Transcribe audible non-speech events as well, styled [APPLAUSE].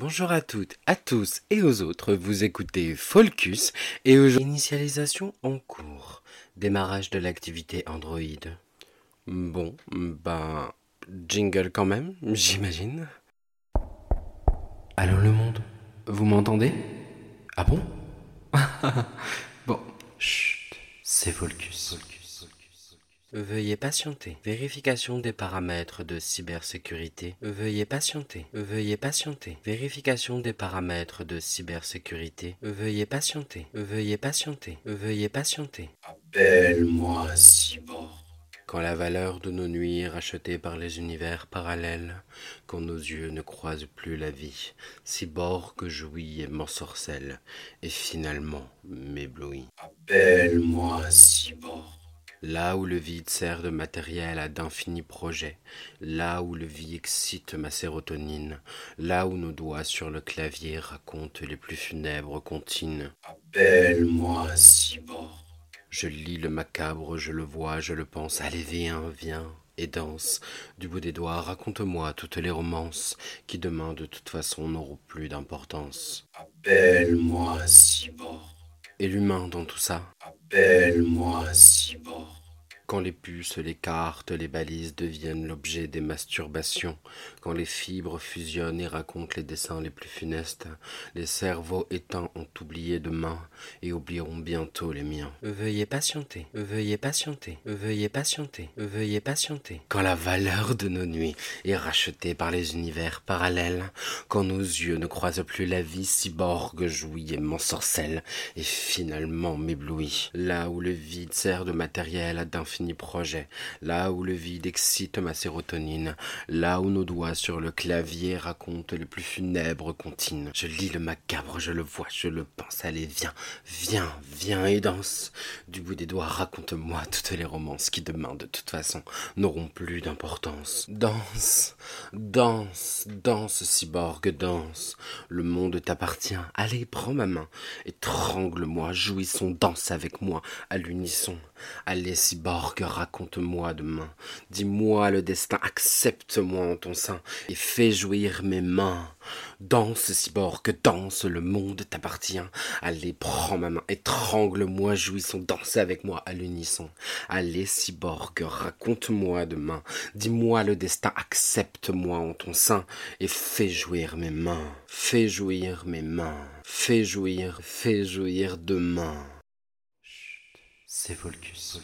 Bonjour à toutes, à tous et aux autres, vous écoutez Folcus et aujourd'hui initialisation en cours, démarrage de l'activité Android. Bon, ben, jingle quand même, [LAUGHS] j'imagine. Allô le monde, vous m'entendez? Ah bon? [LAUGHS] Bon, chut, c'est Folcus. Veuillez patienter. Vérification des paramètres de cybersécurité. Veuillez patienter. Veuillez patienter. Vérification des paramètres de cybersécurité. Veuillez patienter. Veuillez patienter. Veuillez patienter. Appelle-moi cyborg. Quand la valeur de nos nuits est rachetée par les univers parallèles, quand nos yeux ne croisent plus la vie, cyborg jouit et m'ensorcelle, et finalement m'éblouit. Appelle-moi cyborg. Là où le vide sert de matériel à d'infinis projets, là où le vide excite ma sérotonine, là où nos doigts sur le clavier racontent les plus funèbres comptines. Appelle-moi cyborg. Je lis le macabre, je le vois, je le pense. Allez, viens, viens et danse. Du bout des doigts, raconte-moi toutes les romances qui demain de toute façon n'auront plus d'importance. Appelle-moi cyborg. Et l'humain dans tout ça? Appelle-moi. Quand les puces, les cartes, les balises deviennent l'objet des masturbations, quand les fibres fusionnent et racontent les dessins les plus funestes, les cerveaux éteints ont oublié demain et oublieront bientôt les miens. Veuillez patienter, veuillez patienter, veuillez patienter, veuillez patienter. Quand la valeur de nos nuits est rachetée par les univers parallèles, quand nos yeux ne croisent plus la vie, cyborg jouit et m'ensorcelle, et finalement m'éblouit. Là où le vide sert de matériel à d'infini projet, là où le vide excite ma sérotonine, là où nos doigts sur le clavier racontent les plus funèbres comptines. Je lis le macabre, je le vois, je le pense. Allez, viens, viens, viens et danse. Du bout des doigts, raconte-moi toutes les romances qui demain, de toute façon, n'auront plus d'importance. Danse, danse, danse, cyborg, danse. Le monde t'appartient. Allez, prends ma main, étrangle-moi, jouissons, danse avec moi, à l'unisson. Allez, cyborg, raconte-moi demain. Dis-moi le destin, accepte-moi en ton sein et fais jouir mes mains. Danse, cyborg, danse, le monde t'appartient. Allez, prends ma main, étrangle-moi, jouissons, danse avec moi à l'unisson. Allez, cyborg, raconte-moi demain. Dis-moi le destin, accepte-moi en ton sein et fais jouir mes mains. Fais jouir mes mains. Fais jouir, fais jouir demain. C'est Volcus.